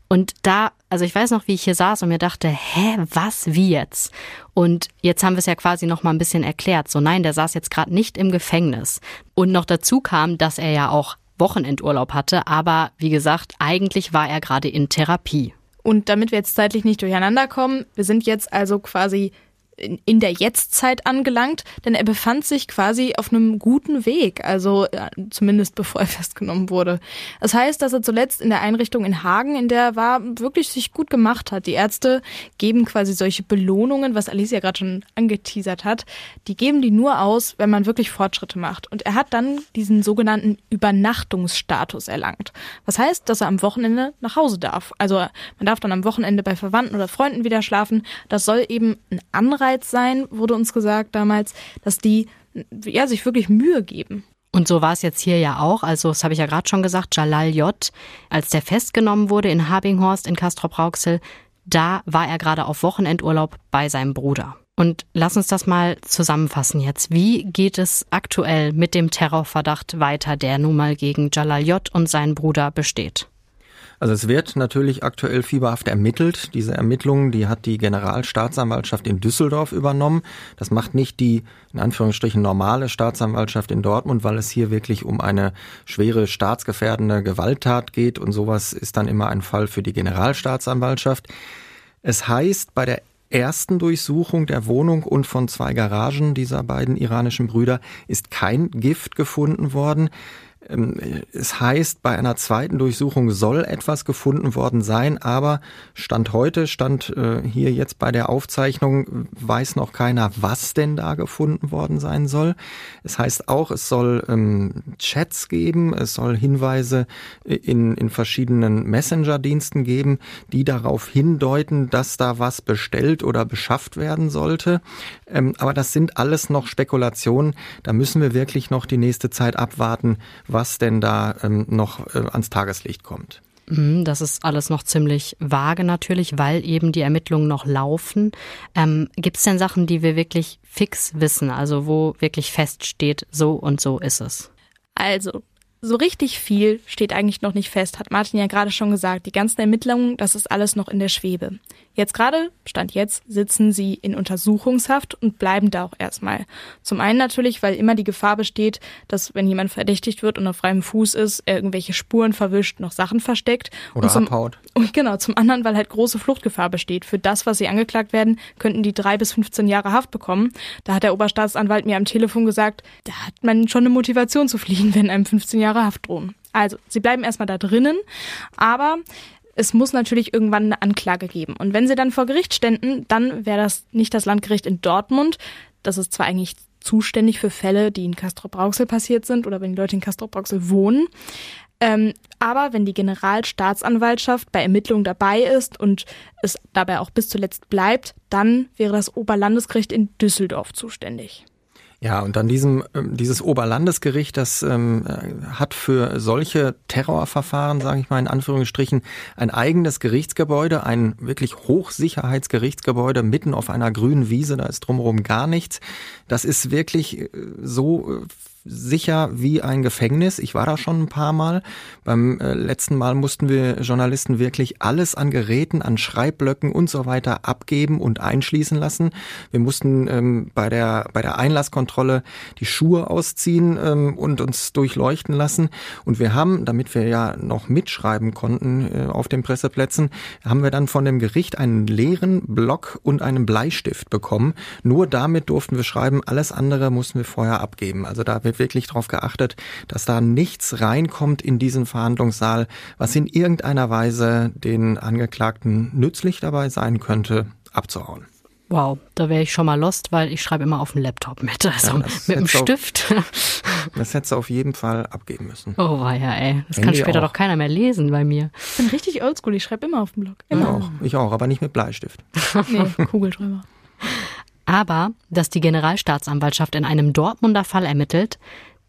und da, also ich weiß noch, wie ich hier saß und mir dachte, hä, was, wie jetzt? Und jetzt haben wir es ja quasi noch mal ein bisschen erklärt. So, nein, der saß jetzt gerade nicht im Gefängnis. Und noch dazu kam, dass er ja auch Wochenendurlaub hatte, aber wie gesagt, eigentlich war er gerade in Therapie. Und damit wir jetzt zeitlich nicht durcheinander kommen, wir sind jetzt also quasi in der Jetztzeit angelangt, denn er befand sich quasi auf einem guten Weg, also ja, zumindest bevor er festgenommen wurde. Das heißt, dass er zuletzt in der Einrichtung in Hagen, in der er war, wirklich sich gut gemacht hat. Die Ärzte geben quasi solche Belohnungen, was Alicia gerade schon angeteasert hat, die geben die nur aus, wenn man wirklich Fortschritte macht. Und er hat dann diesen sogenannten Übernachtungsstatus erlangt. Was heißt, dass er am Wochenende nach Hause darf. Also man darf dann am Wochenende bei Verwandten oder Freunden wieder schlafen. Das soll eben ein Anreiz Anreiz sein, wurde uns gesagt damals, dass die ja, sich wirklich Mühe geben. Und so war es jetzt hier ja auch. Also, das habe ich ja gerade schon gesagt, Jalal J., als der festgenommen wurde in Habinghorst in Castrop-Rauxel, da war er gerade auf Wochenendurlaub bei seinem Bruder. Und lass uns das mal zusammenfassen jetzt. Wie geht es aktuell mit dem Terrorverdacht weiter, der nun mal gegen Jalal J. und seinen Bruder besteht? Also es wird natürlich aktuell fieberhaft ermittelt. Diese Ermittlungen, die hat die Generalstaatsanwaltschaft in Düsseldorf übernommen. Das macht nicht die, in Anführungsstrichen, normale Staatsanwaltschaft in Dortmund, weil es hier wirklich um eine schwere staatsgefährdende Gewalttat geht und sowas ist dann immer ein Fall für die Generalstaatsanwaltschaft. Es heißt, bei der ersten Durchsuchung der Wohnung und von zwei Garagen dieser beiden iranischen Brüder ist kein Gift gefunden worden. Ähm, es heißt, bei einer zweiten Durchsuchung soll etwas gefunden worden sein, aber Stand heute, Stand äh, hier jetzt bei der Aufzeichnung, weiß noch keiner, was denn da gefunden worden sein soll. Es heißt auch, es soll ähm, Chats geben, es soll Hinweise in, in verschiedenen Messenger-Diensten geben, die darauf hindeuten, dass da was bestellt oder beschafft werden sollte. Ähm, aber das sind alles noch Spekulationen. Da müssen wir wirklich noch die nächste Zeit abwarten, was denn da ähm, noch äh, ans Tageslicht kommt. Mhm, das ist alles noch ziemlich vage natürlich, weil eben die Ermittlungen noch laufen. Ähm, Gibt es denn Sachen, die wir wirklich fix wissen, also wo wirklich feststeht, so und so ist es? Also, so richtig viel steht eigentlich noch nicht fest, hat Martin ja gerade schon gesagt. Die ganzen Ermittlungen, das ist alles noch in der Schwebe. Jetzt gerade, Stand jetzt, sitzen sie in Untersuchungshaft und bleiben da auch erstmal. Zum einen natürlich, weil immer die Gefahr besteht, dass wenn jemand verdächtigt wird und auf freiem Fuß ist, er irgendwelche Spuren verwischt, noch Sachen versteckt. Oder und zum, abhaut. Und genau, zum anderen, weil halt große Fluchtgefahr besteht. Für das, was sie angeklagt werden, könnten die drei bis 15 Jahre Haft bekommen. Da hat der Oberstaatsanwalt mir am Telefon gesagt, da hat man schon eine Motivation zu fliehen, wenn einem 15 Jahre Haft drohen. Also, sie bleiben erstmal da drinnen, aber es muss natürlich irgendwann eine Anklage geben. Und wenn sie dann vor Gericht ständen, dann wäre das nicht das Landgericht in Dortmund. Das ist zwar eigentlich zuständig für Fälle, die in Castrop-Rauxel passiert sind oder wenn die Leute in Castrop-Rauxel wohnen. Ähm, aber wenn die Generalstaatsanwaltschaft bei Ermittlungen dabei ist und es dabei auch bis zuletzt bleibt, dann wäre das Oberlandesgericht in Düsseldorf zuständig. Ja, und dann diesem, ähm, dieses Oberlandesgericht, das ähm, äh, hat für solche Terrorverfahren, sage ich mal in Anführungsstrichen, ein eigenes Gerichtsgebäude, ein wirklich Hochsicherheitsgerichtsgebäude mitten auf einer grünen Wiese, da ist drumherum gar nichts. Das ist wirklich äh, so äh, sicher wie ein Gefängnis. Ich war da schon ein paar Mal. Beim äh, letzten Mal mussten wir Journalisten wirklich alles an Geräten, an Schreibblöcken und so weiter abgeben und einschließen lassen. Wir mussten ähm, bei der bei der Einlasskontrolle die Schuhe ausziehen ähm, und uns durchleuchten lassen. Und wir haben, damit wir ja noch mitschreiben konnten äh, auf den Presseplätzen, haben wir dann von dem Gericht einen leeren Block und einen Bleistift bekommen. Nur damit durften wir schreiben. Alles andere mussten wir vorher abgeben. Also da wird wird wirklich darauf geachtet, dass da nichts reinkommt in diesen Verhandlungssaal, was in irgendeiner Weise den Angeklagten nützlich dabei sein könnte, abzuhauen. Wow, da wäre ich schon mal lost, weil ich schreibe immer auf dem Laptop mit, also ja, mit dem Stift. Auf, das hättest du auf jeden Fall abgeben müssen. Oh ja, ey, das Handy kann später auch. doch keiner mehr lesen bei mir. Ich bin richtig oldschool, ich schreibe immer auf dem Blog. Immer. Ich auch, ich auch, aber nicht mit Bleistift. nee, Kugelschreiber. Aber dass die Generalstaatsanwaltschaft in einem Dortmunder Fall ermittelt,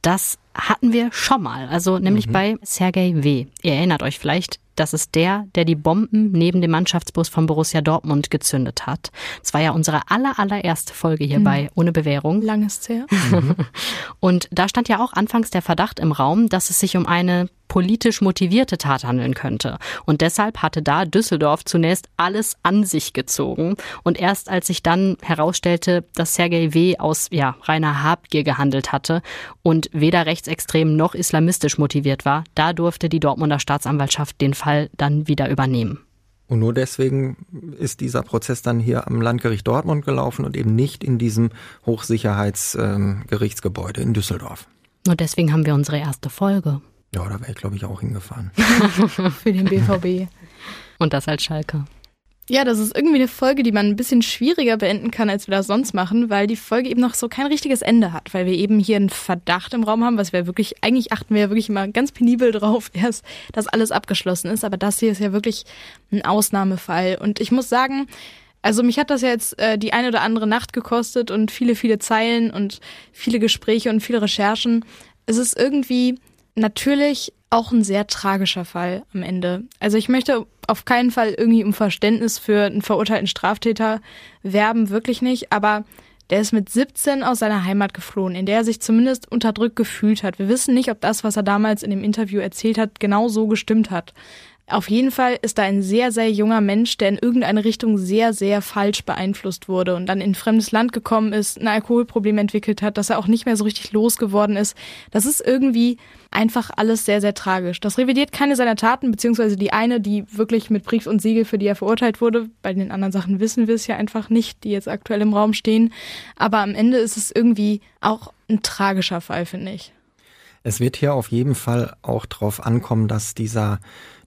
das hatten wir schon mal, also nämlich mhm. bei Sergei W. Ihr erinnert euch vielleicht, das ist der, der die Bomben neben dem Mannschaftsbus von Borussia Dortmund gezündet hat. Das war ja unsere aller, allererste Folge hierbei, mhm. ohne Bewährung. Langes her. Und da stand ja auch anfangs der Verdacht im Raum, dass es sich um eine politisch motivierte Tat handeln könnte. Und deshalb hatte da Düsseldorf zunächst alles an sich gezogen. Und erst als sich dann herausstellte, dass Sergei W. aus ja, reiner Habgier gehandelt hatte und weder rechtsextrem noch islamistisch motiviert war, da durfte die Dortmunder Staatsanwaltschaft den Fall dann wieder übernehmen. Und nur deswegen ist dieser Prozess dann hier am Landgericht Dortmund gelaufen und eben nicht in diesem Hochsicherheitsgerichtsgebäude in Düsseldorf. Nur deswegen haben wir unsere erste Folge. Ja, da wäre ich, glaube ich, auch hingefahren. Für den BVB. Und das als Schalke. Ja, das ist irgendwie eine Folge, die man ein bisschen schwieriger beenden kann, als wir das sonst machen, weil die Folge eben noch so kein richtiges Ende hat, weil wir eben hier einen Verdacht im Raum haben, was wir wirklich, eigentlich achten wir ja wirklich immer ganz penibel drauf, erst, dass alles abgeschlossen ist, aber das hier ist ja wirklich ein Ausnahmefall. Und ich muss sagen, also mich hat das ja jetzt äh, die eine oder andere Nacht gekostet und viele, viele Zeilen und viele Gespräche und viele Recherchen. Es ist irgendwie natürlich auch ein sehr tragischer Fall am Ende. Also ich möchte auf keinen Fall irgendwie um Verständnis für einen verurteilten Straftäter werben, wirklich nicht, aber der ist mit 17 aus seiner Heimat geflohen, in der er sich zumindest unterdrückt gefühlt hat. Wir wissen nicht, ob das, was er damals in dem Interview erzählt hat, genau so gestimmt hat. Auf jeden Fall ist da ein sehr, sehr junger Mensch, der in irgendeine Richtung sehr, sehr falsch beeinflusst wurde und dann in fremdes Land gekommen ist, ein Alkoholproblem entwickelt hat, dass er auch nicht mehr so richtig losgeworden ist. Das ist irgendwie einfach alles sehr, sehr tragisch. Das revidiert keine seiner Taten, beziehungsweise die eine, die wirklich mit Brief und Siegel, für die er verurteilt wurde. Bei den anderen Sachen wissen wir es ja einfach nicht, die jetzt aktuell im Raum stehen. Aber am Ende ist es irgendwie auch ein tragischer Fall, finde ich. Es wird hier auf jeden Fall auch drauf ankommen, dass dieser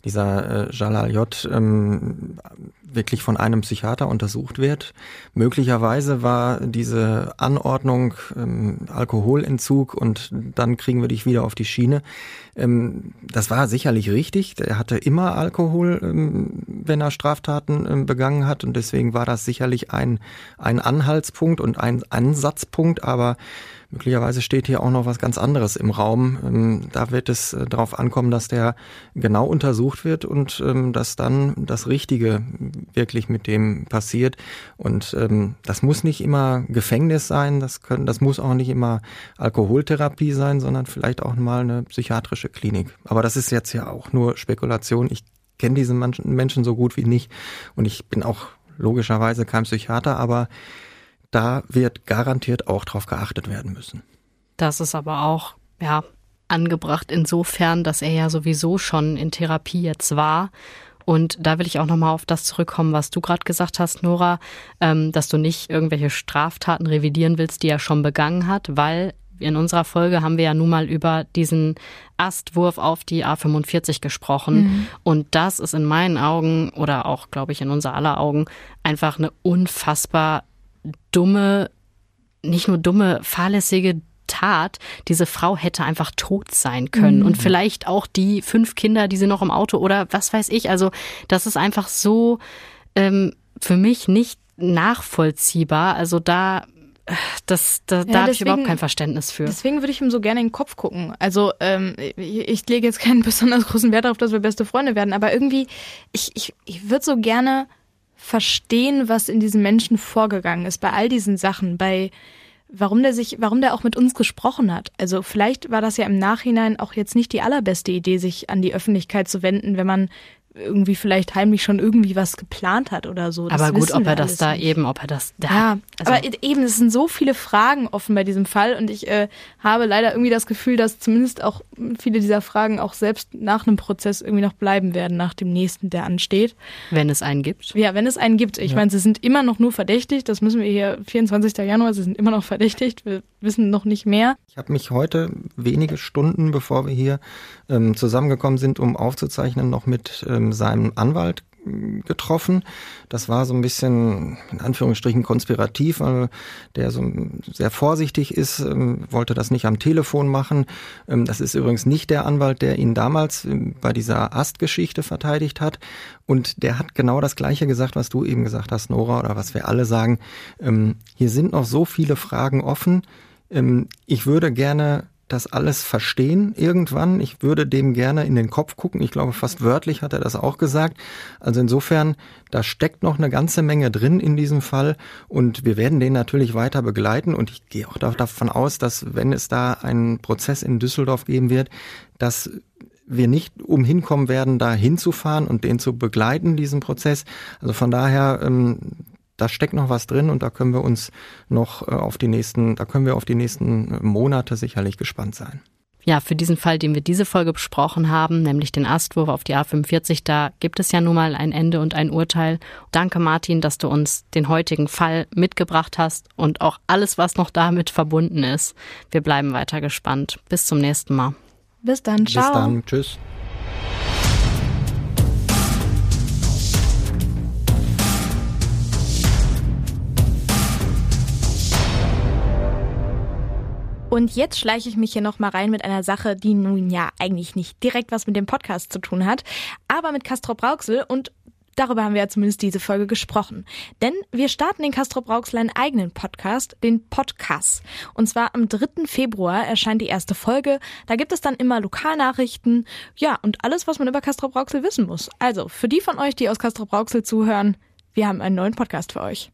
dieser äh, Jalal J. Ähm, wirklich von einem Psychiater untersucht wird. Möglicherweise war diese Anordnung ähm, Alkoholentzug und dann kriegen wir dich wieder auf die Schiene. Ähm, das war sicherlich richtig. Er hatte immer Alkohol, ähm, wenn er Straftaten ähm, begangen hat und deswegen war das sicherlich ein, ein Anhaltspunkt und ein Ansatzpunkt, aber Möglicherweise steht hier auch noch was ganz anderes im Raum. Ähm, da wird es äh, darauf ankommen, dass der genau untersucht wird und ähm, dass dann das Richtige wirklich mit dem passiert. Und ähm, das muss nicht immer Gefängnis sein, das, können, das muss auch nicht immer Alkoholtherapie sein, sondern vielleicht auch mal eine psychiatrische Klinik. Aber das ist jetzt ja auch nur Spekulation. Ich kenne diese Menschen so gut wie nicht und ich bin auch logischerweise kein Psychiater, aber da wird garantiert auch drauf geachtet werden müssen. Das ist aber auch, ja, angebracht insofern, dass er ja sowieso schon in Therapie jetzt war. Und da will ich auch nochmal auf das zurückkommen, was du gerade gesagt hast, Nora, ähm, dass du nicht irgendwelche Straftaten revidieren willst, die er schon begangen hat, weil in unserer Folge haben wir ja nun mal über diesen Astwurf auf die A45 gesprochen. Mhm. Und das ist in meinen Augen oder auch, glaube ich, in unser aller Augen einfach eine unfassbar dumme, nicht nur dumme, fahrlässige Tat, diese Frau hätte einfach tot sein können. Mhm. Und vielleicht auch die fünf Kinder, die sie noch im Auto oder was weiß ich. Also das ist einfach so ähm, für mich nicht nachvollziehbar. Also da das, da, ja, da habe ich überhaupt kein Verständnis für. Deswegen würde ich ihm so gerne in den Kopf gucken. Also ähm, ich, ich lege jetzt keinen besonders großen Wert darauf, dass wir beste Freunde werden, aber irgendwie, ich, ich, ich würde so gerne verstehen, was in diesem Menschen vorgegangen ist, bei all diesen Sachen, bei warum der sich, warum der auch mit uns gesprochen hat. Also vielleicht war das ja im Nachhinein auch jetzt nicht die allerbeste Idee, sich an die Öffentlichkeit zu wenden, wenn man irgendwie vielleicht heimlich schon irgendwie was geplant hat oder so. Das aber gut, ob er das da nicht. eben, ob er das da. Ja, also aber eben, es sind so viele Fragen offen bei diesem Fall und ich äh, habe leider irgendwie das Gefühl, dass zumindest auch viele dieser Fragen auch selbst nach einem Prozess irgendwie noch bleiben werden, nach dem nächsten, der ansteht. Wenn es einen gibt. Ja, wenn es einen gibt. Ich ja. meine, sie sind immer noch nur verdächtigt, das müssen wir hier, 24. Januar, sie sind immer noch verdächtigt, wir wissen noch nicht mehr. Ich habe mich heute wenige Stunden, bevor wir hier ähm, zusammengekommen sind, um aufzuzeichnen, noch mit ähm, seinem Anwalt hm, getroffen. Das war so ein bisschen in Anführungsstrichen konspirativ, weil der so sehr vorsichtig ist, ähm, wollte das nicht am Telefon machen. Ähm, das ist übrigens nicht der Anwalt, der ihn damals ähm, bei dieser Ast-Geschichte verteidigt hat. Und der hat genau das Gleiche gesagt, was du eben gesagt hast, Nora, oder was wir alle sagen. Hier sind noch so viele Fragen offen. Ich würde gerne das alles verstehen irgendwann. Ich würde dem gerne in den Kopf gucken. Ich glaube, fast wörtlich hat er das auch gesagt. Also insofern, da steckt noch eine ganze Menge drin in diesem Fall und wir werden den natürlich weiter begleiten und ich gehe auch davon aus, dass wenn es da einen Prozess in Düsseldorf geben wird, dass wir nicht umhin kommen werden, da hinzufahren und den zu begleiten, diesen Prozess. Also von daher, ähm, da steckt noch was drin und da können wir uns noch äh, auf die nächsten, da können wir auf die nächsten Monate sicherlich gespannt sein. Ja, für diesen Fall, den wir diese Folge besprochen haben, nämlich den Astwurf auf die A45, da gibt es ja nun mal ein Ende und ein Urteil. Danke, Martin, dass du uns den heutigen Fall mitgebracht hast und auch alles, was noch damit verbunden ist. Wir bleiben weiter gespannt. Bis zum nächsten Mal. Bis dann. Ciao. Bis dann. Tschüss. Und jetzt schleiche ich mich hier nochmal rein mit einer Sache, die nun ja eigentlich nicht direkt was mit dem Podcast zu tun hat, aber mit Castro Brauxel und Darüber haben wir ja zumindest diese Folge gesprochen. Denn wir starten den Castro Brauxel einen eigenen Podcast, den Podcast. Und zwar am 3. Februar erscheint die erste Folge. Da gibt es dann immer Lokalnachrichten, ja, und alles, was man über Castro Brauxel wissen muss. Also, für die von euch, die aus Castro Brauxel zuhören, wir haben einen neuen Podcast für euch.